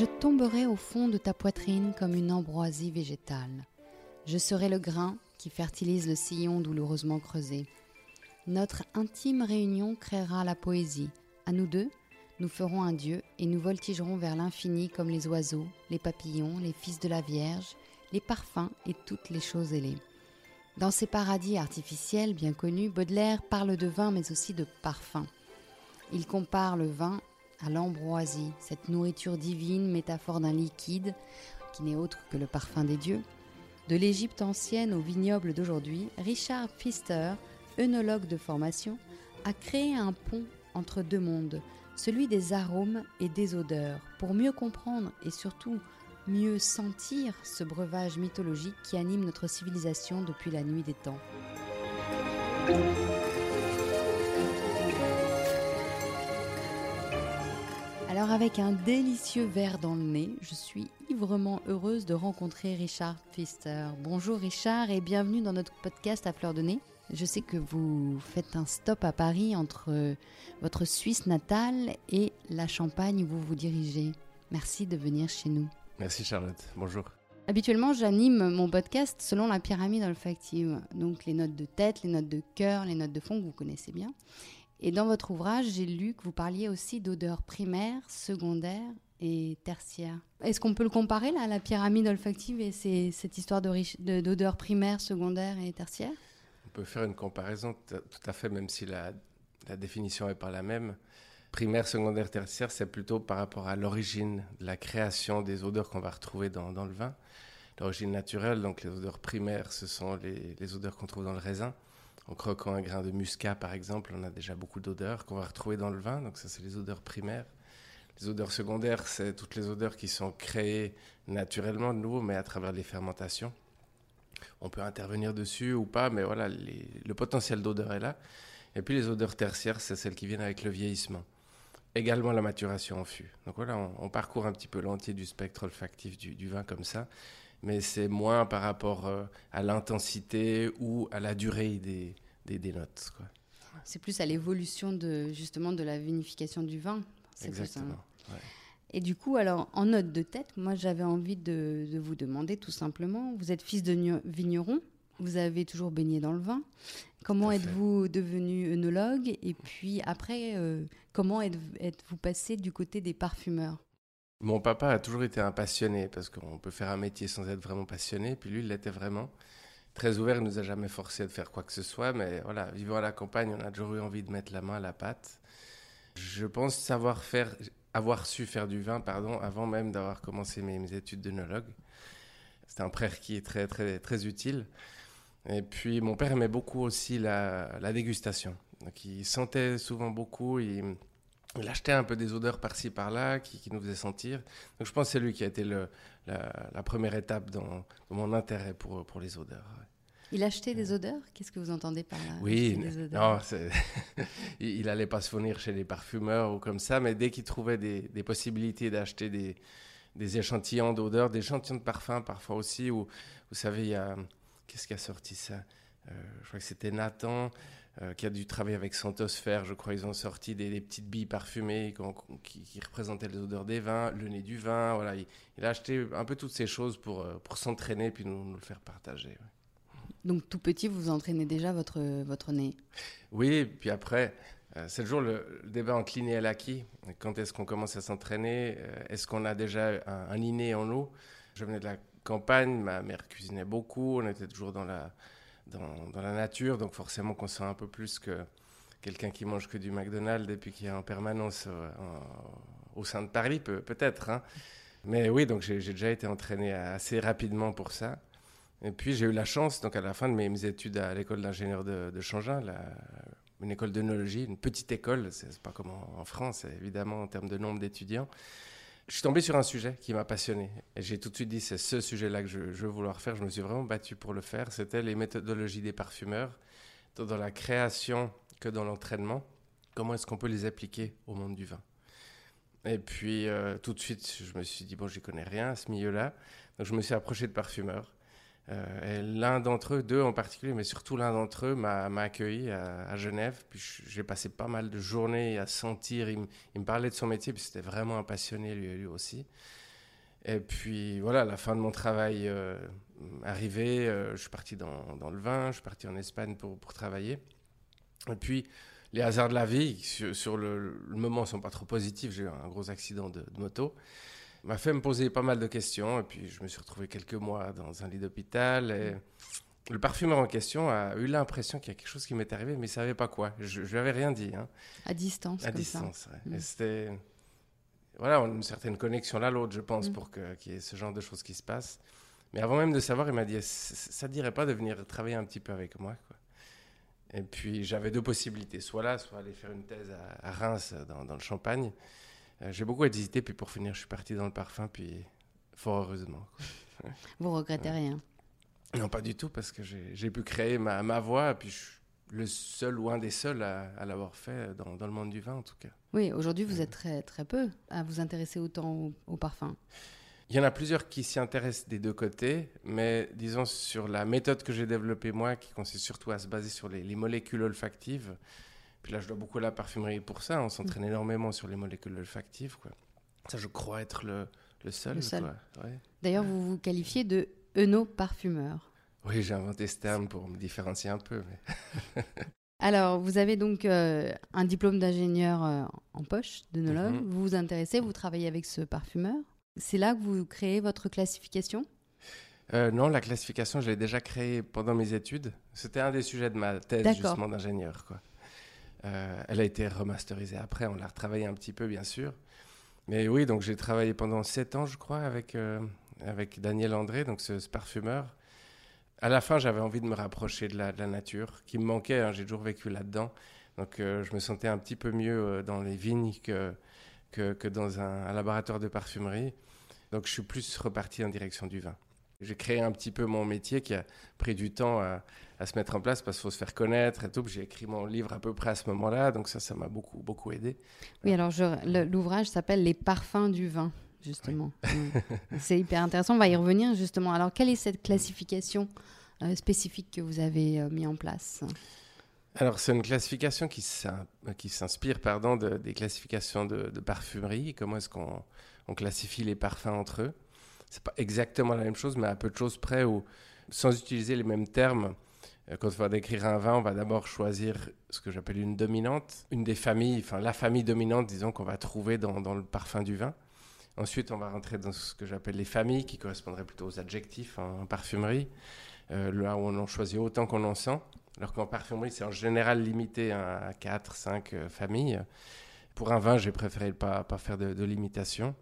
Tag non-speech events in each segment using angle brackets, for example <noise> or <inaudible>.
Je tomberai au fond de ta poitrine comme une ambroisie végétale. Je serai le grain qui fertilise le sillon douloureusement creusé. Notre intime réunion créera la poésie. À nous deux, nous ferons un Dieu et nous voltigerons vers l'infini comme les oiseaux, les papillons, les fils de la Vierge, les parfums et toutes les choses ailées. Dans ces paradis artificiels bien connus, Baudelaire parle de vin mais aussi de parfum. Il compare le vin à l'ambroisie, cette nourriture divine, métaphore d'un liquide qui n'est autre que le parfum des dieux. De l'Égypte ancienne au vignoble d'aujourd'hui, Richard Pfister, œnologue de formation, a créé un pont entre deux mondes, celui des arômes et des odeurs, pour mieux comprendre et surtout mieux sentir ce breuvage mythologique qui anime notre civilisation depuis la nuit des temps. Alors avec un délicieux verre dans le nez, je suis ivrement heureuse de rencontrer Richard Pfister. Bonjour Richard et bienvenue dans notre podcast à fleur de nez. Je sais que vous faites un stop à Paris entre votre Suisse natale et la Champagne où vous vous dirigez. Merci de venir chez nous. Merci Charlotte, bonjour. Habituellement, j'anime mon podcast selon la pyramide olfactive, donc les notes de tête, les notes de cœur, les notes de fond que vous connaissez bien. Et dans votre ouvrage, j'ai lu que vous parliez aussi d'odeurs primaires, secondaires et tertiaires. Est-ce qu'on peut le comparer là, la pyramide olfactive et cette histoire d'odeurs primaires, secondaires et tertiaires? On peut faire une comparaison tout à fait, même si la, la définition n'est pas la même primaire, secondaire, tertiaire, c'est plutôt par rapport à l'origine de la création des odeurs qu'on va retrouver dans, le vin. L'origine naturelle, donc les odeurs primaires, ce sont les, odeurs qu'on trouve dans le raisin. En croquant un grain de muscat, par exemple, on a déjà beaucoup d'odeurs qu'on va retrouver dans le vin. Donc ça, c'est les odeurs primaires. Les odeurs secondaires, c'est toutes les odeurs qui sont créées naturellement de nouveau, mais à travers les fermentations. On peut intervenir dessus ou pas, mais voilà, le potentiel d'odeur est là. Et puis les odeurs tertiaires, c'est celles qui viennent avec le vieillissement également la maturation en fût. Donc voilà, on, parcourt un petit peu l'entier du spectre olfactif du, vin comme ça, mais c'est moins par rapport euh, à l'intensité ou à la durée des, des, notes. C'est plus à l'évolution de justement de la vinification du vin. Exactement. Et du coup, alors en note de tête, moi j'avais envie de, de, vous demander tout simplement, vous êtes fils de vigneron, vous avez toujours baigné dans le vin. Comment êtes-vous devenu œnologue Et puis après, euh, comment êtes-vous passé du côté des parfumeurs? Mon papa a toujours été un passionné, parce qu'on peut faire un métier sans être vraiment passionné. Puis lui, il l'était vraiment. Très ouvert, il nous a jamais forcé de faire quoi que ce soit. Mais voilà, vivant à la campagne, on a toujours eu envie de mettre la main à la pâte. Je pense savoir faire, avoir su faire du vin, pardon, avant même d'avoir commencé mes, mes études d'œnologue. C'est un qui est très, très, très utile. Et puis mon père aimait beaucoup aussi la, dégustation. Donc il sentait souvent beaucoup, il achetait un peu des odeurs par-ci par-là qui, qui, nous faisaient sentir. Donc je pense que c'est lui qui a été le, la, la, première étape dans, dans, mon intérêt pour, pour les odeurs. Il achetait des odeurs? Qu'est-ce que vous entendez par là? Oui, non, <laughs> il n'allait pas se fournir chez les parfumeurs ou comme ça, mais dès qu'il trouvait des, des possibilités d'acheter des, des échantillons d'odeurs, des échantillons de parfums parfois aussi, où vous savez, il y a Qu'est-ce qui a sorti ça? Euh, Je crois que c'était Nathan euh, qui a dû travailler avec Santosphère. Je crois ils ont sorti des, petites billes parfumées qui, représentaient les odeurs des vins, le nez du vin. Voilà, il, a acheté un peu toutes ces choses pour, euh, pour s'entraîner puis nous, le faire partager. Donc tout petit, vous entraînez déjà votre, votre nez? Oui, puis après, c'est toujours le, débat en cliné et l'acquis. Quand est-ce qu'on commence à s'entraîner? Est-ce qu'on a déjà un, un, inné en nous? Je venais de la campagne, ma mère cuisinait beaucoup, on était toujours dans la, dans, la nature, donc forcément qu'on sent un peu plus que quelqu'un qui mange que du McDonald's et puis qui est en permanence euh, au sein de Paris, peut, peut-être. Hein. Mais oui, donc j'ai déjà été entraîné assez rapidement pour ça. Et puis j'ai eu la chance, donc à la fin de mes, études à l'école d'ingénieur de, de Changin, une école d'œnologie, une petite école, c'est pas comme en, France, évidemment, en termes de nombre d'étudiants je suis tombé sur un sujet qui m'a passionné. Et j'ai tout de suite dit, c'est ce sujet-là que je, veux vouloir faire. Je me suis vraiment battu pour le faire. C'était les méthodologies des parfumeurs, tant dans la création que dans l'entraînement. Comment est-ce qu'on peut les appliquer au monde du vin? Et puis, euh, tout de suite, je me suis dit, bon, j'y connais rien à ce milieu-là. Donc, je me suis approché de parfumeurs. Euh, l'un d'entre eux, deux en particulier, mais surtout l'un d'entre eux m'a accueilli à, Genève. Puis j'ai passé pas mal de journées à sentir. Il, me parlait de son métier, puis c'était vraiment un passionné lui, lui aussi. Et puis voilà, la fin de mon travail euh, arrivée, euh, je suis parti dans, le vin, je suis parti en Espagne pour, pour, travailler. Et puis les hasards de la vie, sur, le, moment, ne sont pas trop positifs. J'ai eu un gros accident de, moto m'a fait me poser pas mal de questions. Et puis je me suis retrouvé quelques mois dans un lit d'hôpital. Et le parfumeur en question a eu l'impression qu'il y a quelque chose qui m'était arrivé, mais il ne savait pas quoi. Je ne lui avais rien dit. Hein. À distance. À distance, mm. Et c'était voilà, on a une certaine connexion l'un l'autre, je pense, mm. pour qu'il y ait ce genre de choses qui se passent. Mais avant même de savoir, il m'a dit ça ne dirait pas de venir travailler un petit peu avec moi. Quoi. Et puis j'avais deux possibilités, soit là, soit aller faire une thèse à, Reims, dans, dans, le Champagne. Euh, j'ai beaucoup hésité, puis pour finir, je suis parti dans le parfum, puis fort heureusement. Vous regrettez rien? Non, pas du tout, parce que j'ai pu créer ma, ma voix, puis je suis le seul ou un des seuls à, l'avoir fait dans, dans, le monde du vin, en tout cas. Oui, aujourd'hui, vous êtes très, très peu à vous intéresser autant au, parfum. Il y en a plusieurs qui s'y intéressent des deux côtés, mais disons sur la méthode que j'ai développée moi, qui consiste surtout à se baser sur les, molécules olfactives. Puis là, je dois beaucoup à la parfumerie pour ça. On s'entraîne mm. énormément sur les molécules olfactives. Quoi. Ça, je crois être le, le seul. Le seul. D'ailleurs, vous vous qualifiez de eno-parfumeur. Oui, j'ai inventé ce terme pour me différencier un peu. Mais... <laughs> Alors, vous avez donc euh, un diplôme d'ingénieur euh, en poche, de mm Vous vous intéressez, vous travaillez avec ce parfumeur. C'est là que vous créez votre classification? Euh, Non, la classification, je l'ai déjà créée pendant mes études. C'était un des sujets de ma thèse, justement, d'ingénieur. Elle a été remasterisée après, on l'a retravaillée un petit peu, bien sûr. Mais oui, donc j'ai travaillé pendant sept ans, je crois, avec, avec Daniel André, donc ce parfumeur à la fin, j'avais envie de me rapprocher de la, nature, qui me manquait. Hein, j'ai toujours vécu là-dedans. Donc, euh, je me sentais un petit peu mieux euh, dans les vignes que, que, dans un, laboratoire de parfumerie. Donc, je suis plus reparti en direction du vin. J'ai créé un petit peu mon métier qui a pris du temps à, se mettre en place parce qu'il faut se faire connaître et tout. J'ai écrit mon livre à peu près à ce moment-là, donc ça, ça m'a beaucoup, beaucoup aidé. Oui, alors l'ouvrage s'appelle Les parfums du vin justement. <laughs> C'est hyper intéressant. On va y revenir justement. Alors, quelle est cette classification euh, spécifique que vous avez euh, mis en place? Alors, c'est une classification qui s'inspire pardon, de, des classifications de, parfumerie. Comment est-ce qu'on on classifie les parfums entre eux? C'est pas exactement la même chose, mais à peu de choses près où, sans utiliser les mêmes termes, euh, quand on va décrire un vin, on va d'abord choisir ce que j'appelle une dominante, une des familles, enfin la famille dominante, disons, qu'on va trouver dans, le parfum du vin. Ensuite, on va rentrer dans ce que j'appelle les familles, qui correspondraient plutôt aux adjectifs en, parfumerie, euh, là où on en choisit autant qu'on en sent. Alors qu'en parfumerie, c'est en général limité à 4, 5 euh, familles. Pour un vin, j'ai préféré ne pas, pas faire de, limitation.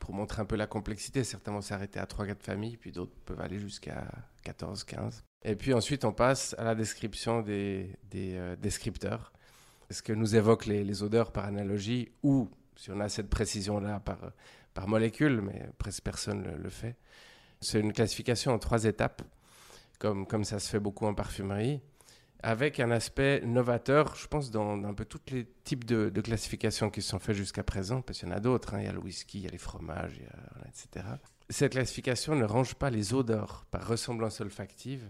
Pour montrer un peu la complexité, certains vont s'arrêter à 3-4 familles, puis d'autres peuvent aller jusqu'à 14, 15. Et puis ensuite, on passe à la description des, des euh, descripteurs. Ce que nous évoquent les, les odeurs par analogie ou si on a cette précision-là par, par molécule, mais presque personne le, le fait. C'est une classification en trois étapes, comme, comme ça se fait beaucoup en parfumerie, avec un aspect novateur, je pense, dans un peu tous les types de, classifications qui se sont faites jusqu'à présent, parce qu'il y en a d'autres, hein. il y a le whisky, il y a les fromages, etc. Cette classification ne range pas les odeurs par ressemblance olfactive,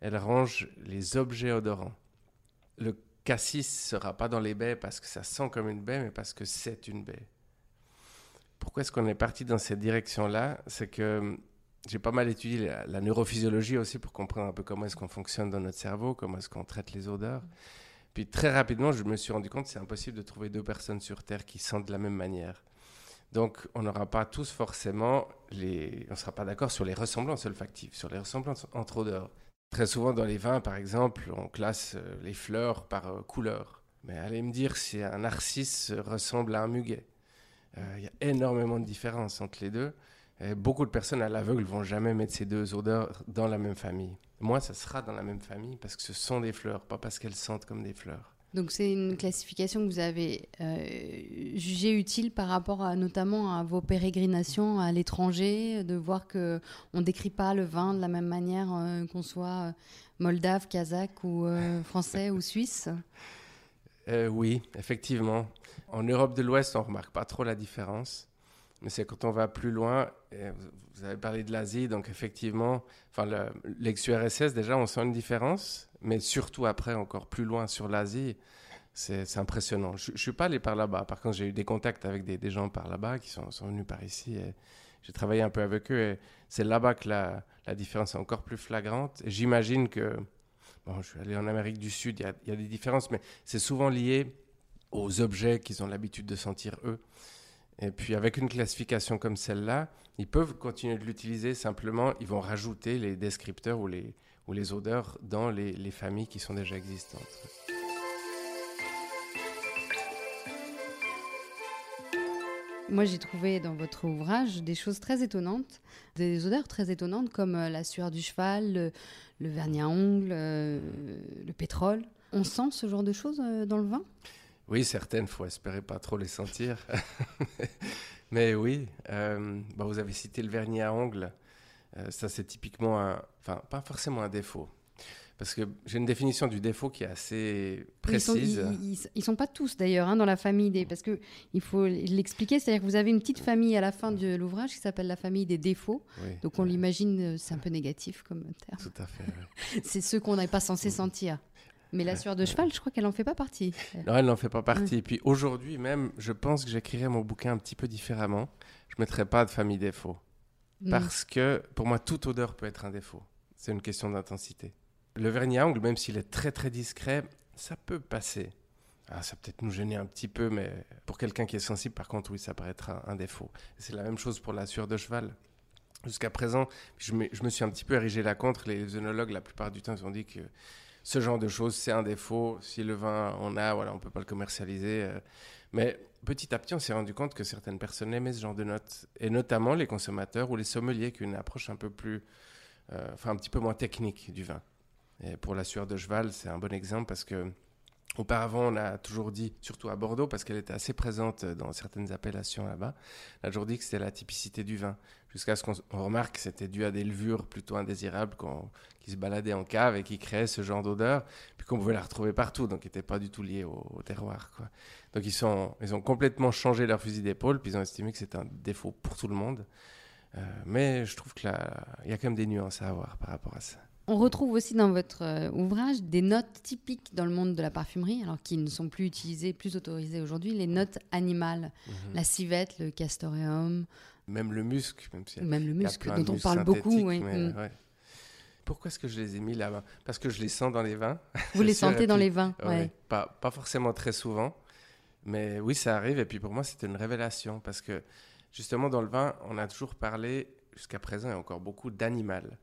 elle range les objets odorants. Le cassis sera pas dans les baies parce que ça sent comme une baie, mais parce que c'est une baie. Pourquoi est-ce qu'on est parti dans cette direction-là? C'est que j'ai pas mal étudié la, neurophysiologie aussi pour comprendre un peu comment est-ce qu'on fonctionne dans notre cerveau, comment est-ce qu'on traite les odeurs. Puis très rapidement, je me suis rendu compte que c'est impossible de trouver deux personnes sur Terre qui sentent de la même manière. Donc, on n'aura pas tous forcément les, on sera pas d'accord sur les ressemblances olfactives, sur les ressemblances entre odeurs. Très souvent dans les vins, par exemple, on classe euh, les fleurs par euh, couleur. Mais allez me dire si un narcisse ressemble à un muguet. Euh, il y a énormément de différences entre les deux. Et beaucoup de personnes à l'aveugle vont jamais mettre ces deux odeurs dans la même famille. Moi, ça sera dans la même famille parce que ce sont des fleurs, pas parce qu'elles sentent comme des fleurs. Donc c'est une classification que vous avez euh, jugée utile par rapport à notamment à vos pérégrinations à l'étranger, de voir que on décrit pas le vin de la même manière euh, qu'on soit euh, moldave, kazakh ou <laughs> français ou suisse? oui, effectivement. En Europe de l'Ouest, on remarque pas trop la différence. Mais c'est quand on va plus loin, vous avez parlé de l'Asie, donc effectivement, enfin l'ex-URSS, déjà, on sent une différence, mais surtout après, encore plus loin sur l'Asie, c'est impressionnant. Je ne suis pas allé par là-bas. Par contre, j'ai eu des contacts avec des, gens par là-bas qui sont, venus par ici. Et, j'ai travaillé un peu avec eux et c'est là-bas que la, différence est encore plus flagrante. J'imagine que, bon, je suis allé en Amérique du Sud, il y, a des différences, mais c'est souvent lié aux objets qu'ils ont l'habitude de sentir eux. Et puis avec une classification comme celle-là, ils peuvent continuer de l'utiliser, simplement ils vont rajouter les descripteurs ou les, odeurs dans les, les familles qui sont déjà existantes. Moi, j'ai trouvé dans votre ouvrage des choses très étonnantes, des odeurs très étonnantes comme euh, la sueur du cheval, le, le vernis à ongles, euh, le pétrole. On sent ce genre de choses euh, dans le vin? Oui, certaines, faut espérer pas trop les sentir. <laughs> Mais oui, euh, bah vous avez cité le vernis à ongles. Euh, ça, c'est typiquement un, enfin, pas forcément un défaut. Parce que j'ai une définition du défaut qui est assez précise. Ils sont, ils sont pas tous d'ailleurs hein, dans la famille des. Parce que il faut l'expliquer, c'est-à-dire que vous avez une petite famille à la fin de l'ouvrage qui s'appelle la famille des défauts. Oui, Donc on l'imagine, c'est un peu négatif comme terme. Tout à fait. <laughs> C'est ceux qu'on n'est pas censé sentir. Mais la sueur de cheval, je crois qu'elle n'en fait pas partie. Non, elle n'en fait pas partie. Et puis aujourd'hui même, je pense que j'écrirais mon bouquin un petit peu différemment. Je ne mettrais pas de famille défaut. Mm. Parce que pour moi, toute odeur peut être un défaut. C'est une question d'intensité. Le vernis à ongles, même s'il est très très discret, ça peut passer. Ah, ça peut-être nous gêner un petit peu, mais pour quelqu'un qui est sensible, par contre, oui, ça paraît être un, un défaut. C'est la même chose pour la sueur de cheval. Jusqu'à présent, je me, je me, suis un petit peu érigé là contre. Les œnologues, la plupart du temps, ils ont dit que ce genre de choses, c'est un défaut. Si le vin on a, voilà, on peut pas le commercialiser. Euh. Mais petit à petit, on s'est rendu compte que certaines personnes aimaient ce genre de notes, et notamment les consommateurs ou les sommeliers qui ont une approche un peu plus, euh, enfin un petit peu moins technique du vin. Et pour la sueur de cheval, c'est un bon exemple parce que Auparavant, on a toujours dit, surtout à Bordeaux, parce qu'elle était assez présente dans certaines appellations là-bas, on a toujours dit que c'était la typicité du vin. Jusqu'à ce qu'on remarque que c'était dû à des levures plutôt indésirables qui se baladaient en cave et qui créaient ce genre d'odeur, puis qu'on pouvait la retrouver partout, donc qui n'étaient pas du tout liés au, au terroir. Quoi. Donc ils, sont, ils ont complètement changé leur fusil d'épaule, puis ils ont estimé que c'était un défaut pour tout le monde. Euh, mais je trouve qu'il y a quand même des nuances à avoir par rapport à ça. On retrouve aussi dans votre euh, ouvrage des notes typiques dans le monde de la parfumerie, alors qui ne sont plus utilisées, plus autorisées aujourd'hui, les notes animales, mmh. la civette, le castoreum. Même le musc, même, si même le musc, dont on parle beaucoup. Mais, mmh. ouais. Pourquoi est-ce que je les ai mis là-bas? Parce que je les sens dans les vins. <laughs> Vous les sentez dans les vins ouais. Pas, pas forcément très souvent, mais oui, ça arrive. Et puis pour moi, c'était une révélation, parce que justement, dans le vin, on a toujours parlé, jusqu'à présent, et encore beaucoup, d'animal.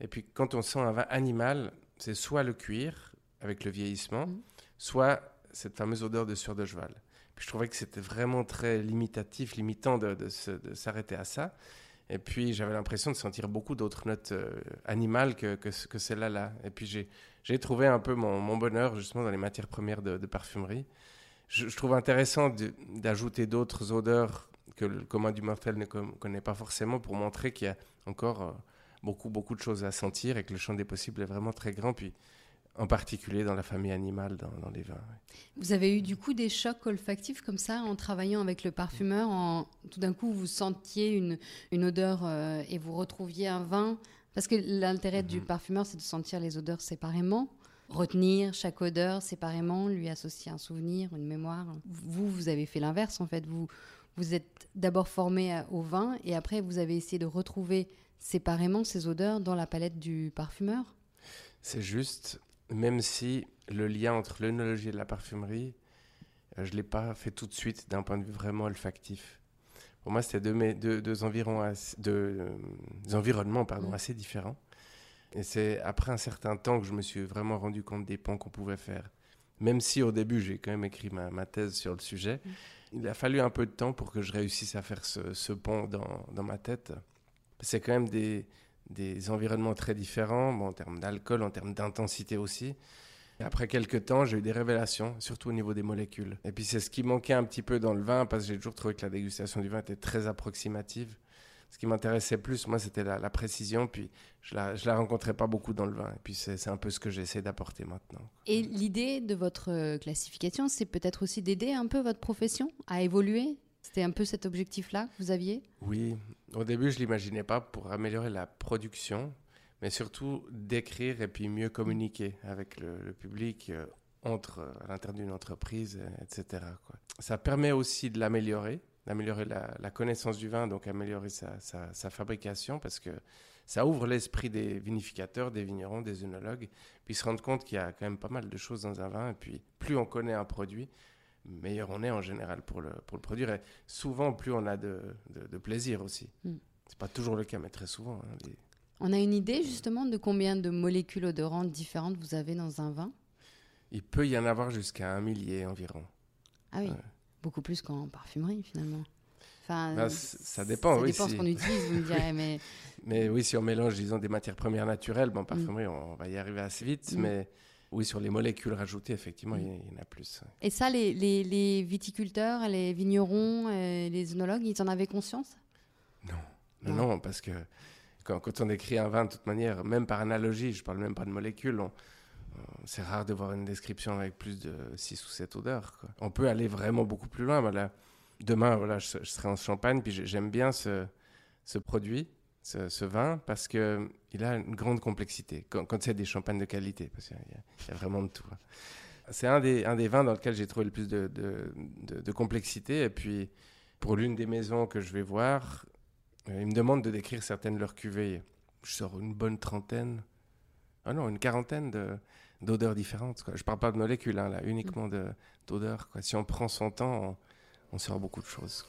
Et puis quand on sent un vin animal, c'est soit le cuir avec le vieillissement, mmh. soit cette fameuse odeur de sueur de cheval. Puis je trouvais que c'était vraiment très limitatif, limitant de, s'arrêter à ça. Et puis j'avais l'impression de sentir beaucoup d'autres notes euh, animales que, que, que celle-là. Là. Et puis j'ai trouvé un peu mon, bonheur justement dans les matières premières de, parfumerie. Je, je, trouve intéressant d'ajouter d'autres odeurs que le commun du mortel ne connaît pas forcément pour montrer qu'il y a encore... Euh, beaucoup, beaucoup de choses à sentir et que le champ des possibles est vraiment très grand. Puis, en particulier dans la famille animale, dans, dans les vins. Oui. Vous avez eu du coup des chocs olfactifs comme ça en travaillant avec le parfumeur en, Tout d'un coup, vous sentiez une, une odeur euh, et vous retrouviez un vin? Parce que l'intérêt du parfumeur, c'est de sentir les odeurs séparément, retenir chaque odeur séparément, lui associer un souvenir, une mémoire. Vous, vous avez fait l'inverse en fait. Vous, vous êtes d'abord formé au vin et après vous avez essayé de retrouver séparément ces odeurs dans la palette du parfumeur? C'est juste, même si le lien entre l'œnologie et la parfumerie, euh, je ne l'ai pas fait tout de suite d'un point de vue vraiment olfactif. Pour moi, c'était deux, deux, deux, environs assez, deux, deux environnements pardon, mmh. assez différents. Et c'est après un certain temps que je me suis vraiment rendu compte des ponts qu'on pouvait faire. Même si au début, j'ai quand même écrit ma, ma, thèse sur le sujet, mmh. il a fallu un peu de temps pour que je réussisse à faire ce, ce pont dans, dans ma tête c'est quand même des, des environnements très différents, bon, en termes d'alcool, en termes d'intensité aussi. Après quelques temps, j'ai eu des révélations, surtout au niveau des molécules. Et puis c'est ce qui manquait un petit peu dans le vin, parce que j'ai toujours trouvé que la dégustation du vin était très approximative. Ce qui m'intéressait plus, moi, c'était la, la, précision, puis je la, je la rencontrais pas beaucoup dans le vin. Et puis c'est un peu ce que j'essaie d'apporter maintenant. Et l'idée de votre classification, c'est peut-être aussi d'aider un peu votre profession à évoluer? C'était un peu cet objectif-là que vous aviez? Oui, au début, je ne l'imaginais pas pour améliorer la production, mais surtout d'écrire et puis mieux communiquer avec le, public entre à l'intérieur d'une entreprise, etc. Quoi. Ça permet aussi de l'améliorer, d'améliorer la, connaissance du vin, donc améliorer sa, sa, fabrication, parce que ça ouvre l'esprit des vinificateurs, des vignerons, des œnologues, puis se rendre compte qu'il y a quand même pas mal de choses dans un vin, et puis plus on connaît un produit, meilleur on est en général pour le, pour le produire, et souvent plus on a de, de, plaisir aussi. Mm. C'est pas toujours le cas, mais très souvent. Hein, on a une idée justement de combien de molécules odorantes différentes vous avez dans un vin? Il peut y en avoir jusqu'à un millier environ. Ah oui, beaucoup plus qu'en parfumerie finalement. Enfin, bah, ça dépend. Ça oui, dépend ce qu'on utilise, vous me direz. <laughs> Mais... mais oui, si on mélange, disons, des matières premières naturelles, bon, en parfumerie, on va y arriver assez vite. Mm. Mais oui, sur les molécules rajoutées, effectivement, il y, en a plus. Et ça, les, les, les viticulteurs, les vignerons, euh, les œnologues, ils en avaient conscience? Non. non. parce que quand, quand, on écrit un vin, de toute manière, même par analogie, je parle même pas de molécules, c'est rare de voir une description avec plus de 6 ou 7 odeurs. On peut aller vraiment beaucoup plus loin. Voilà. Demain, voilà, je, serai en Champagne, puis j'aime bien ce, ce produit, ce, vin, parce qu'il a une grande complexité, quand, c'est des champagnes de qualité, parce qu'il y, a vraiment de tout. Hein. C'est un des, vins dans lequel j'ai trouvé le plus de, complexité. Et puis, pour l'une des maisons que je vais voir, euh, ils me demandent de décrire certaines de leurs cuvées. Je sors une bonne trentaine, ah non, une quarantaine d'odeurs différentes. Je parle pas de molécules, hein, là, uniquement d'odeurs. Si on prend son temps, on, sort beaucoup de choses.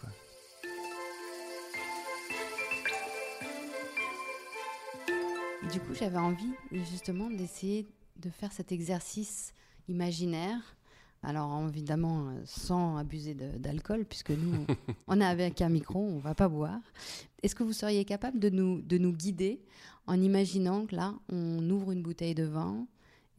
Du coup, j'avais envie justement d'essayer de faire cet exercice imaginaire alors évidemment, euh, sans abuser d'alcool, puisque nous, <laughs> on est avec un micro, on va pas boire. Est-ce que vous seriez capable de nous, de nous guider en imaginant que là, on ouvre une bouteille de vin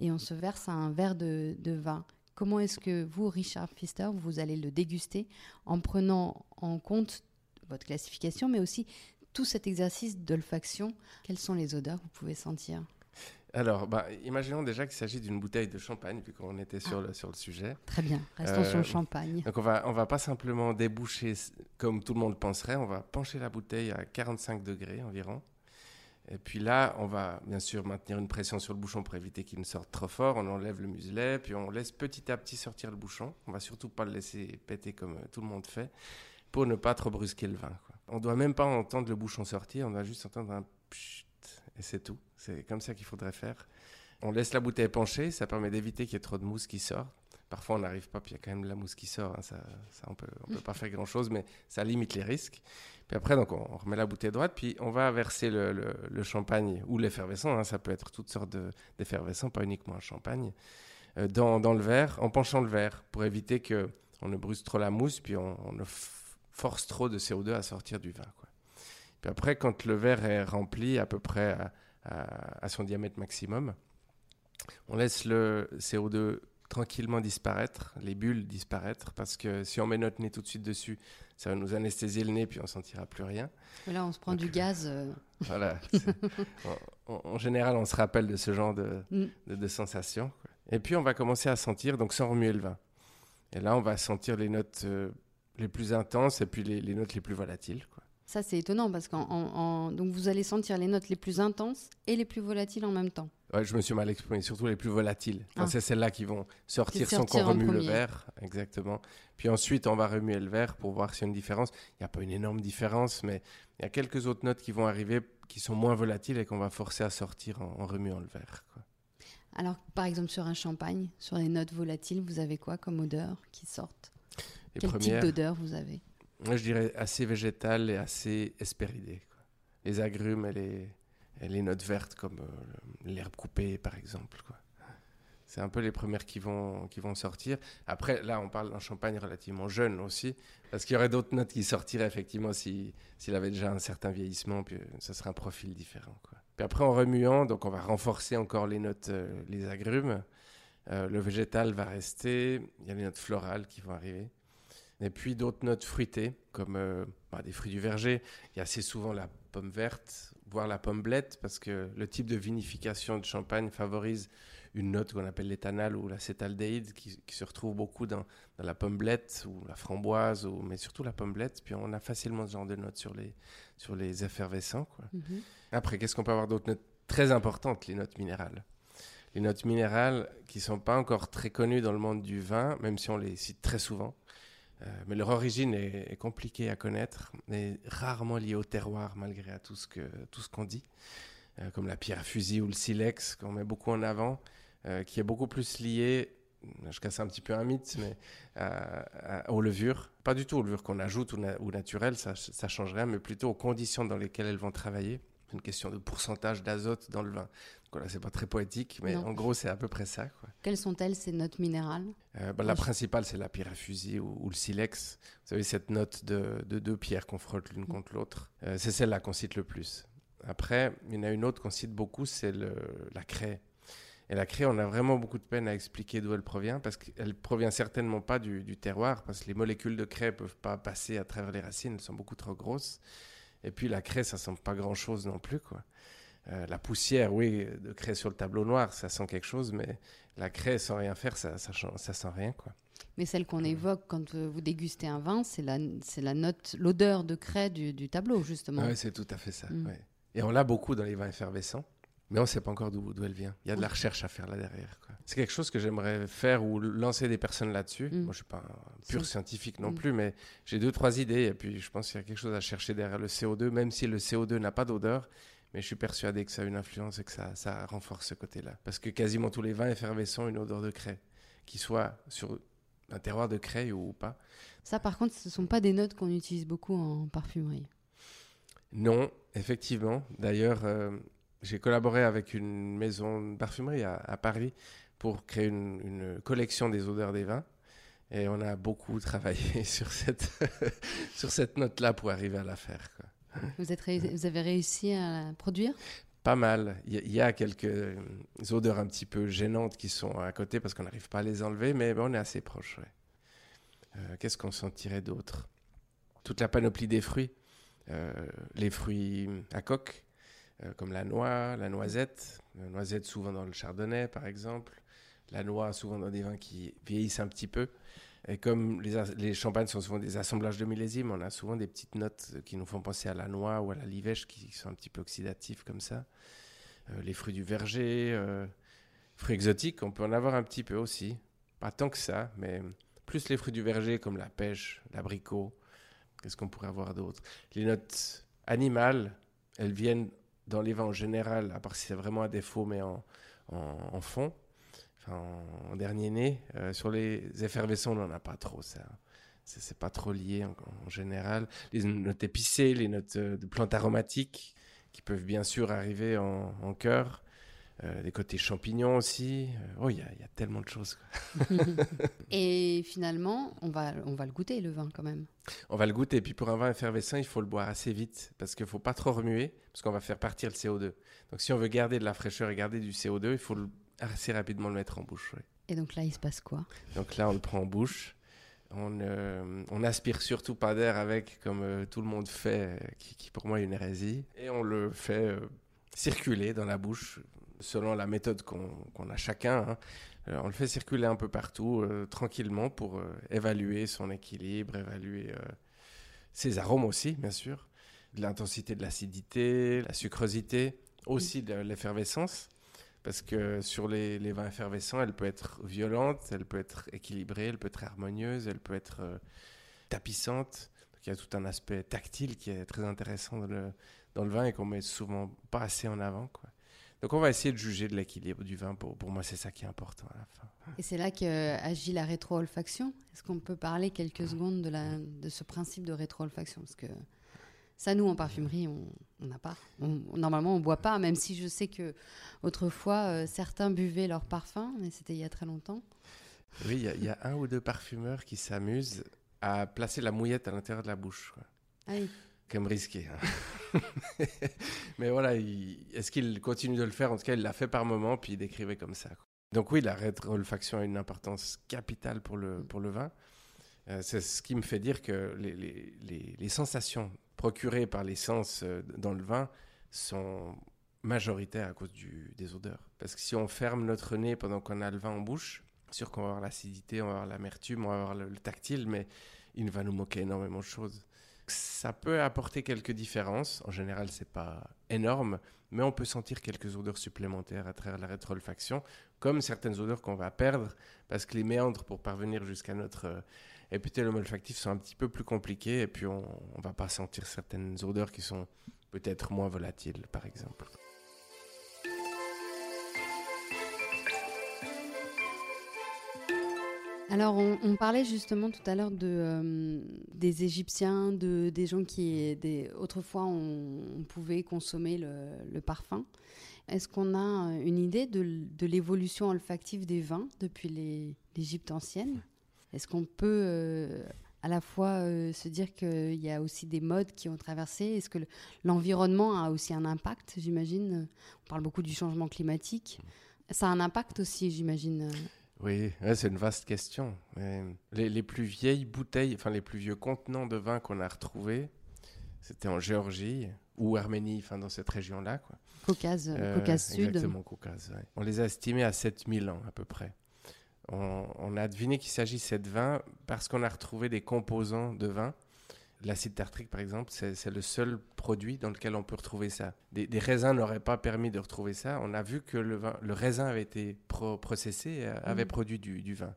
et on se verse un verre de, vin? Comment est-ce que vous, Richard Pfister, vous allez le déguster en prenant en compte votre classification, mais aussi tout cet exercice d'olfaction Quelles sont les odeurs que vous pouvez sentir? Alors, bah, imaginons déjà qu'il s'agit d'une bouteille de champagne, vu qu'on était sur, ah. le, sur le sujet. Très bien, restons sur le euh, champagne. Donc, on va, on va pas simplement déboucher comme tout le monde penserait, on va pencher la bouteille à 45 degrés environ. Et puis là, on va bien sûr maintenir une pression sur le bouchon pour éviter qu'il ne sorte trop fort. On enlève le muselet, puis on laisse petit à petit sortir le bouchon. On va surtout pas le laisser péter comme tout le monde fait, pour ne pas trop brusquer le vin. On doit même pas entendre le bouchon sortir, on doit juste entendre un et c'est tout. C'est comme ça qu'il faudrait faire. On laisse la bouteille pencher, ça permet d'éviter qu'il y ait trop de mousse qui sort. Parfois, on n'arrive pas, puis il y a quand même de la mousse qui sort. Hein. ça, on peut, ne peut pas faire grand-chose, mais ça limite les risques. Puis après, donc, on, remet la bouteille droite, puis on va verser le, champagne ou l'effervescent. Hein. ça peut être toutes sortes d'effervescents, pas uniquement un champagne, euh, dans, le verre, en penchant le verre, pour éviter que on ne bruse trop la mousse, puis on, ne force trop de CO2 à sortir du vin. Quoi. Puis après, quand le verre est rempli à peu près à, son diamètre maximum, on laisse le CO2 tranquillement disparaître, les bulles disparaître, parce que si on met notre nez tout de suite dessus, ça va nous anesthésier le nez, puis on sentira plus rien. Là, on se prend du gaz. Euh. Voilà. <laughs> en, général, on se rappelle de ce genre de, mm. de, sensations. Et puis, on va commencer à sentir, donc sans remuer le vin. Et là, on va sentir les notes euh, les plus intenses et puis les, les notes les plus volatiles. Quoi. Ça, c'est étonnant parce que donc vous allez sentir les notes les plus intenses et les plus volatiles en même temps. Ouais, je me suis mal exprimé, surtout les plus volatiles. Ah. C'est celles-là qui vont sortir sans qu'on remue le verre. Exactement. Puis ensuite, on va remuer le verre pour voir s'il y a une différence. Il n'y a pas une énorme différence, mais il y a quelques autres notes qui vont arriver qui sont moins volatiles et qu'on va forcer à sortir en, remuant le verre. Alors, par exemple, sur un champagne, sur les notes volatiles, vous avez quoi comme odeur qui sortent Quel type d'odeur vous avez moi, je dirais assez végétal et assez espéridé. Les agrumes et les, les, notes vertes comme euh, l'herbe coupée, par exemple. C'est un peu les premières qui vont, qui vont sortir. Après, là, on parle d'un champagne relativement jeune aussi, parce qu'il y aurait d'autres notes qui sortiraient effectivement s'il avait déjà un certain vieillissement, puis ça serait un profil différent. Quoi. Puis après, en remuant, donc on va renforcer encore les notes, euh, les agrumes. Euh, le végétal va rester, il y a les notes florales qui vont arriver. Et puis d'autres notes fruitées, comme euh, bah, des fruits du verger. Il y a assez souvent la pomme verte, voire la pomme blette, parce que le type de vinification de champagne favorise une note qu'on appelle l'éthanal ou l'acétaldéhyde, qui, qui, se retrouve beaucoup dans, dans, la pomme blette ou la framboise, ou, mais surtout la pomme blette. Puis on a facilement ce genre de notes sur les, sur les effervescents. Quoi. Mhm. Après, qu'est-ce qu'on peut avoir d'autres notes très importantes Les notes minérales? Les notes minérales qui ne sont pas encore très connues dans le monde du vin, même si on les cite très souvent. Mais leur origine est, compliquée à connaître, mais rarement liée au terroir malgré tout ce tout ce qu'on dit, comme la pierre à fusil ou le silex qu'on met beaucoup en avant, qui est beaucoup plus lié je casse un petit peu un mythe, mais aux levures. Pas du tout aux levures qu'on ajoute ou, naturelles, ça, ça change rien, mais plutôt aux conditions dans lesquelles elles vont travailler. Une question de pourcentage d'azote dans le vin. Voilà, c'est pas très poétique, mais en gros, c'est à peu près ça. Quoi. Quelles sont-elles, ces notes minérales euh, bah, La principale, c'est la pierre à fusil ou, le silex. Vous savez, cette note de, deux pierres qu'on frotte l'une contre l'autre. Euh, c'est celle-là qu'on cite le plus. Après, il y en a une autre qu'on cite beaucoup, c'est la craie. Et la craie, on a vraiment beaucoup de peine à expliquer d'où elle provient, parce qu'elle provient certainement pas du, terroir, parce que les molécules de craie ne peuvent pas passer à travers les racines, elles sont beaucoup trop grosses. Et puis la craie, ça sent pas grand-chose non plus, quoi. Euh, la poussière, oui, de craie sur le tableau noir, ça sent quelque chose, mais la craie sans rien faire, ça, ça, ça sent rien, quoi. Mais celle qu'on évoque quand euh, vous dégustez un vin, c'est la, c'est la note, l'odeur de craie du, tableau, justement. Oui, c'est tout à fait ça. Mm. Et on l'a beaucoup dans les vins effervescents. Mais on ne sait pas encore d'où elle vient. Il y a de la recherche à faire là derrière. C'est quelque chose que j'aimerais faire ou lancer des personnes là-dessus. Mm. Moi, je ne suis pas un pur scientifique non plus, mais j'ai deux, trois idées. Et puis, je pense qu'il y a quelque chose à chercher derrière le CO2, même si le CO2 n'a pas d'odeur. Mais je suis persuadé que ça a une influence et que ça, ça renforce ce côté-là. Parce que quasiment tous les vins effervescents ont une odeur de craie, qu'ils soient sur un terroir de craie ou pas. Ça, par contre, ce ne sont pas des notes qu'on utilise beaucoup en parfumerie. Non, effectivement. D'ailleurs, euh, j'ai collaboré avec une maison de parfumerie à, Paris pour créer une, collection des odeurs des vins. Et on a beaucoup <laughs> travaillé sur cette, <laughs> sur cette note-là pour arriver à la faire. Vous, avez réussi à produire? Pas mal. Il y, a quelques odeurs un petit peu gênantes qui sont à côté parce qu'on n'arrive pas à les enlever, mais on est assez proche. Euh, qu'est-ce qu'on sentirait d'autre? Toute la panoplie des fruits. Euh, les fruits à coque, euh, comme la noix, la noisette. La noisette souvent dans le chardonnay par exemple. La noix souvent dans des vins qui vieillissent un petit peu. Et comme les, les, champagnes sont souvent des assemblages de millésimes, on a souvent des petites notes qui nous font penser à la noix ou à la livèche qui sont un petit peu oxydatifs comme ça. Euh, les fruits du verger, euh, fruits exotiques, on peut en avoir un petit peu aussi. Pas tant que ça, mais plus les fruits du verger comme la pêche, l'abricot. Qu'est-ce qu'on pourrait avoir d'autre? Les notes animales, elles viennent dans les vins en général, à part si c'est vraiment un défaut, mais en, en, fond, en, dernier né. Euh, sur les effervescents, on n'en a pas trop, ça. C'est pas trop lié en, général. Les notes épicées, les notes euh, de plantes aromatiques, qui peuvent bien sûr arriver en, en cœur. Euh, des côtés champignons aussi. oh, il y, y, a tellement de choses. <laughs> <laughs> et finalement, on va, on va le goûter, le vin, quand même. On va le goûter. Et puis pour un vin effervescent, il faut le boire assez vite parce qu'il ne faut pas trop remuer parce qu'on va faire partir le CO2. Donc si on veut garder de la fraîcheur et garder du CO2, il faut assez rapidement le mettre en bouche. Et donc là, il se passe quoi? Donc là, on le prend en bouche. On, euh, on aspire surtout pas d'air avec, comme euh, tout le monde fait, qui, pour moi est une hérésie. Et on le fait circuler dans la bouche selon la méthode qu'on a chacun. Hein. Euh, on le fait circuler un peu partout, euh, tranquillement, pour euh, évaluer son équilibre, évaluer ses arômes aussi, bien sûr, l'intensité de l'acidité, la sucrosité, aussi de l'effervescence. Parce que sur les, vins effervescents, elle peut être violente, elle peut être équilibrée, elle peut être harmonieuse, elle peut être tapissante. il y a tout un aspect tactile qui est très intéressant dans le, dans le vin et qu'on met souvent pas assez en avant. Quoi. Donc on va essayer de juger de l'équilibre du vin. Pour, pour moi, c'est ça qui est important à la fin. Et c'est là qu'agit la rétro-olfaction. Est-ce qu'on peut parler quelques secondes de, la, de ce principe de rétro-olfaction? Parce que ça, nous, en parfumerie, on n'a pas. normalement, on ne boit pas, même si je sais que autrefois, euh, certains buvaient leur parfum, mais c'était il y a très longtemps. Oui, il y, a un ou deux parfumeurs qui s'amusent à placer la mouillette à l'intérieur de la bouche. Ah oui comme risqué. Hein. <laughs> Mais voilà, est-ce qu'il continue de le faire? En tout cas, il l'a fait par moment, puis il décrivait comme ça. Donc oui, la rétro-olfaction a une importance capitale pour le, pour le vin. Euh, c'est ce qui me fait dire que les, les, les, sensations procurées par les sens euh, dans le vin sont majoritaires à cause du, des odeurs. Parce que si on ferme notre nez pendant qu'on a le vin en bouche, sûr qu'on va avoir l'acidité, on va avoir l'amertume, on va avoir le, le, tactile, mais il va nous moquer énormément de choses. Ça peut apporter quelques différences. En général, c'est pas énorme, mais on peut sentir quelques odeurs supplémentaires à travers la rétroolfaction, comme certaines odeurs qu'on va perdre parce que les méandres pour parvenir jusqu'à notre euh, épithèle olfactif sont un petit peu plus compliqués et puis on, ne va pas sentir certaines odeurs qui sont peut-être moins volatiles, par exemple. Alors, on, parlait justement tout à l'heure euh, des Égyptiens, de, des gens qui, autrefois, on, pouvait consommer le, parfum. Est-ce qu'on a une idée de l'évolution olfactive des vins depuis l'Égypte ancienne? Est-ce qu'on peut euh, à la fois euh, se dire qu'il y a aussi des modes qui ont traversé? Est-ce que l'environnement a aussi un impact, j'imagine? On parle beaucoup du changement climatique. Ça a un impact aussi, j'imagine oui, c'est une vaste question. Les, plus vieilles bouteilles, enfin les plus vieux contenants de vin qu'on a retrouvés, c'était en Géorgie ou Arménie, enfin dans cette région-là. Caucase, euh, Caucase Sud. Exactement, Caucase. On les a estimés à 7000 ans à peu près. On, on a deviné qu'il s'agissait de vin parce qu'on a retrouvé des composants de vin L'acide tartrique, par exemple, c'est le seul produit dans lequel on peut retrouver ça. Des, raisins n'auraient pas permis de retrouver ça. On a vu que le, vin, le raisin avait été processé et avait mm. produit du, vin.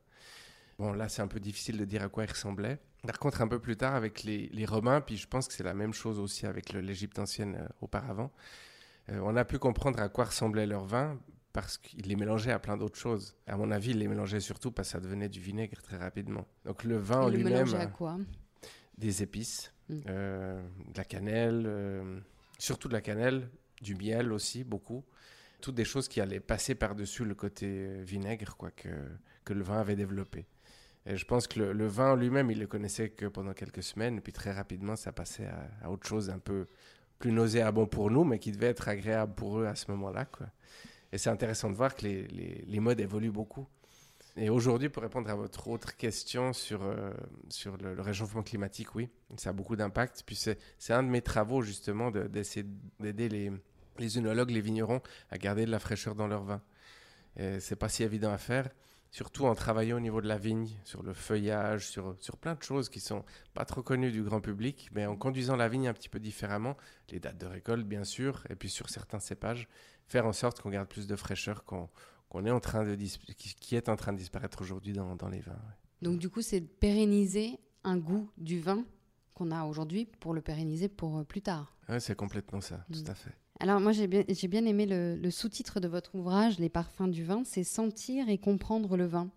Bon, là, c'est un peu difficile de dire à quoi il ressemblait. Par contre, un peu plus tard, avec les, Romains, puis je pense que c'est la même chose aussi avec l'Égypte ancienne euh, auparavant, euh, on a pu comprendre à quoi ressemblait leur vin parce qu'ils les mélangeaient à plein d'autres choses. À mon avis, ils les mélangeaient surtout parce que ça devenait du vinaigre très rapidement. Donc le vin en lui-même. à quoi? des épices, mm. euh, de la cannelle, euh, surtout de la cannelle, du miel aussi, beaucoup. Toutes des choses qui allaient passer par-dessus le côté vinaigre quoi, que, que le vin avait développé. Et je pense que le, vin lui-même, il le connaissait que pendant quelques semaines, et puis très rapidement, ça passait à, autre chose un peu plus nauséabond pour nous, mais qui devait être agréable pour eux à ce moment-là. Quoi. Et c'est intéressant de voir que les, les, modes évoluent beaucoup. Et aujourd'hui, pour répondre à votre autre question sur, euh, sur le, réchauffement climatique, oui, ça a beaucoup d'impact. Puis c'est un de mes travaux, justement, d'essayer d'aider les, les les vignerons à garder de la fraîcheur dans leur vin. C'est pas si évident à faire, surtout en travaillant au niveau de la vigne, sur le feuillage, sur, sur plein de choses qui sont pas trop connues du grand public, mais en conduisant la vigne un petit peu différemment, les dates de récolte, bien sûr, et puis sur certains cépages, faire en sorte qu'on garde plus de fraîcheur, qu'on qu'on est en train de qui, est en train de disparaître aujourd'hui dans, dans, les vins. Donc du coup, c'est de pérenniser un goût du vin qu'on a aujourd'hui pour le pérenniser pour euh, plus tard. Oui, c'est complètement ça, tout mm. à fait. Alors moi, j'ai bien, bien, aimé le, le sous-titre de votre ouvrage, Les parfums du vin, c'est sentir et comprendre le vin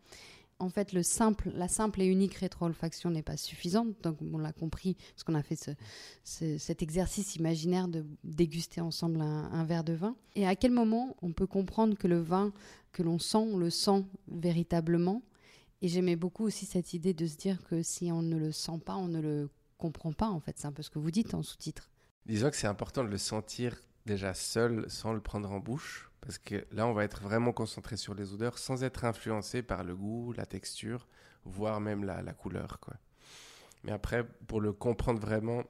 en fait, la simple et unique rétro-olfaction n'est pas suffisante. Donc, on l'a compris, parce qu'on a fait cet exercice imaginaire de déguster ensemble un, verre de vin. Et à quel moment on peut comprendre que le vin que l'on sent, on le sent véritablement? Et j'aimais beaucoup aussi cette idée de se dire que si on ne le sent pas, on ne le comprend pas. En fait, c'est un peu ce que vous dites en sous-titre. Disons que c'est important de le sentir déjà seul, sans le prendre en bouche parce que là, on va être vraiment concentré sur les odeurs sans être influencé par le goût, la texture, voire même la, couleur. Quoi. Mais après, pour le comprendre vraiment,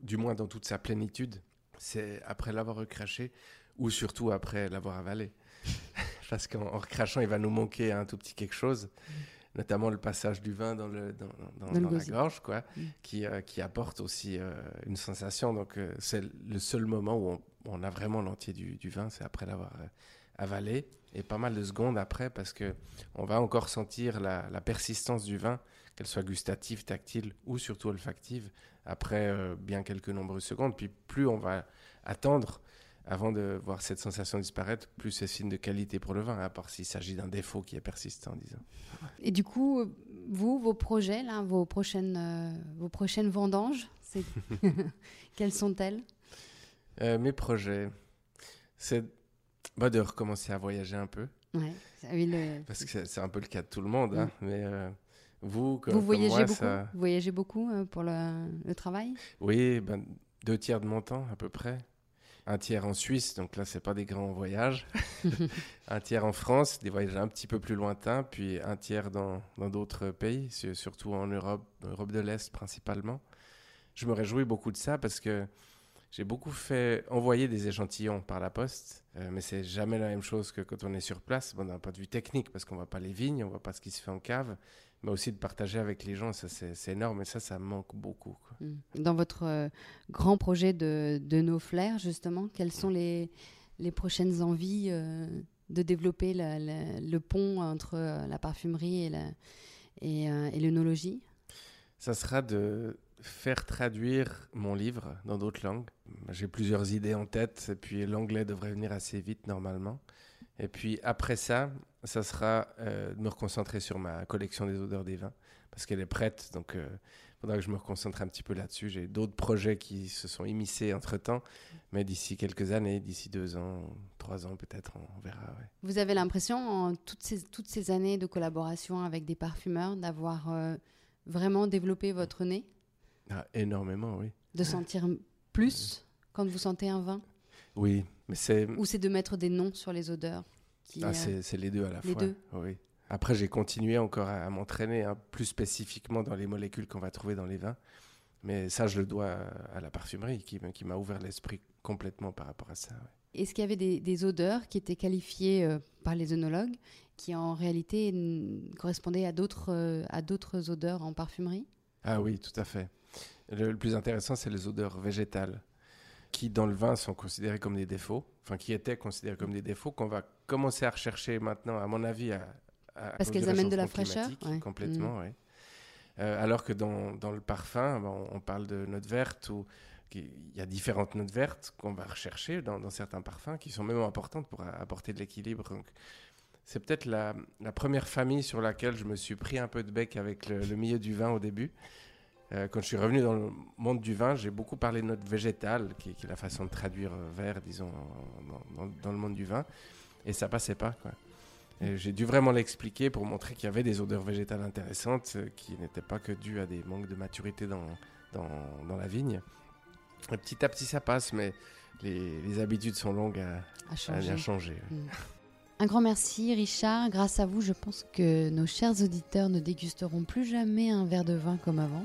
du moins dans toute sa plénitude, c'est après l'avoir recraché ou surtout après l'avoir avalé. <laughs> Parce qu'en recrachant, il va nous manquer un tout petit quelque chose, notamment le passage du vin dans, le, dans, la gorge, quoi, mm. qui, euh, qui apporte aussi euh, une sensation. Donc, euh, c'est le seul moment où on, on a vraiment l'entier du, vin, c'est après l'avoir euh, avalé, et pas mal de secondes après, parce que on va encore sentir la, persistance du vin, qu'elle soit gustative, tactile ou surtout olfactive, après euh, bien quelques nombreuses secondes. Puis plus on va attendre avant de voir cette sensation disparaître, plus c'est signe de qualité pour le vin, à part s'il s'agit d'un défaut qui est persistant, disons. Et du coup, vous, vos projets, là, vos prochaines, euh, vos prochaines vendanges, <laughs> <laughs> quelles sont-elles? Euh, mes projets, c'est bah, de recommencer à voyager un peu. Ouais, Parce que c'est un peu le cas de tout le monde. Hein, mais euh, vous, vous voyagez beaucoup? Vous voyagez beaucoup euh, pour le, le, travail? Oui, ben, deux tiers de mon temps à peu près. Un tiers en Suisse, donc là, c'est pas des grands voyages. <laughs> un tiers en France, des voyages un petit peu plus lointains, puis un tiers dans d'autres pays, surtout en Europe, Europe de l'Est principalement. Je me réjouis beaucoup de ça parce que J'ai beaucoup fait envoyer des échantillons par la poste, euh, mais c'est jamais la même chose que quand on est sur place, bon, d'un point de vue technique, parce qu'on voit pas les vignes, on voit pas ce qui se fait en cave, mais aussi de partager avec les gens, ça c'est énorme, et ça, ça manque beaucoup. Mmh. Dans votre euh, grand projet de, de nos flairs, justement, quelles sont les, les prochaines envies euh, de développer le pont entre la parfumerie et, la, et, et l'œnologie? Ça sera de faire traduire mon livre dans d'autres langues. J'ai plusieurs idées en tête, et puis l'anglais devrait venir assez vite normalement. Et puis après ça, ça sera euh, de me reconcentrer sur ma collection des odeurs des vins, parce qu'elle est prête, donc il euh, faudra que je me reconcentre un petit peu là-dessus. J'ai d'autres projets qui se sont immiscés entre-temps, mais d'ici quelques années, d'ici deux ans, trois ans peut-être, on, verra. Vous avez l'impression, en toutes ces, toutes ces années de collaboration avec des parfumeurs, d'avoir euh, vraiment développé votre nez? Ah, énormément, oui. De sentir plus quand vous sentez un vin Oui, mais c'est. Ou c'est de mettre des noms sur les odeurs ah, c'est les deux à la les fois. Deux. Oui. Après, j'ai continué encore à, m'entraîner hein, plus spécifiquement dans les molécules qu'on va trouver dans les vins. Mais ça, je le dois à la parfumerie qui, qui m'a ouvert l'esprit complètement par rapport à ça. Est-ce qu'il y avait des, odeurs qui étaient qualifiées euh, par les œnologues qui en réalité correspondaient à d'autres euh, à d'autres odeurs en parfumerie? Ah oui, tout à fait. Le, plus intéressant, c'est les odeurs végétales, qui dans le vin sont considérées comme des défauts, enfin qui étaient considérées comme des défauts, qu'on va commencer à rechercher maintenant, à mon avis, à, parce qu'elles amènent de la fraîcheur, complètement, mm. oui. Euh, alors que dans, dans le parfum, on, parle de notes vertes ou il y a différentes notes vertes qu'on va rechercher dans, dans, certains parfums qui sont même importantes pour apporter de l'équilibre. Donc, c'est peut-être la, la, première famille sur laquelle je me suis pris un peu de bec avec le, le milieu du vin au début. Euh, quand je suis revenu dans le monde du vin, j'ai beaucoup parlé de notes végétales, qui, est la façon de traduire vert, disons, dans, le monde du vin. Et ça passait pas. Quoi. j'ai dû vraiment l'expliquer pour montrer qu'il y avait des odeurs végétales intéressantes euh, qui n'étaient pas que dues à des manques de maturité dans, dans, dans la vigne. Et petit à petit, ça passe, mais les, les habitudes sont longues à, changer. Mm. Un grand merci Richard. Grâce à vous, je pense que nos chers auditeurs ne dégusteront plus jamais un verre de vin comme avant.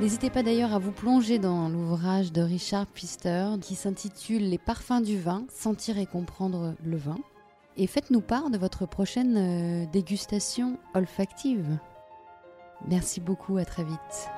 N'hésitez pas d'ailleurs à vous plonger dans l'ouvrage de Richard Pfister qui s'intitule Les parfums du vin, sentir et comprendre le vin. Et faites-nous part de votre prochaine euh, dégustation olfactive. Merci beaucoup, à très vite.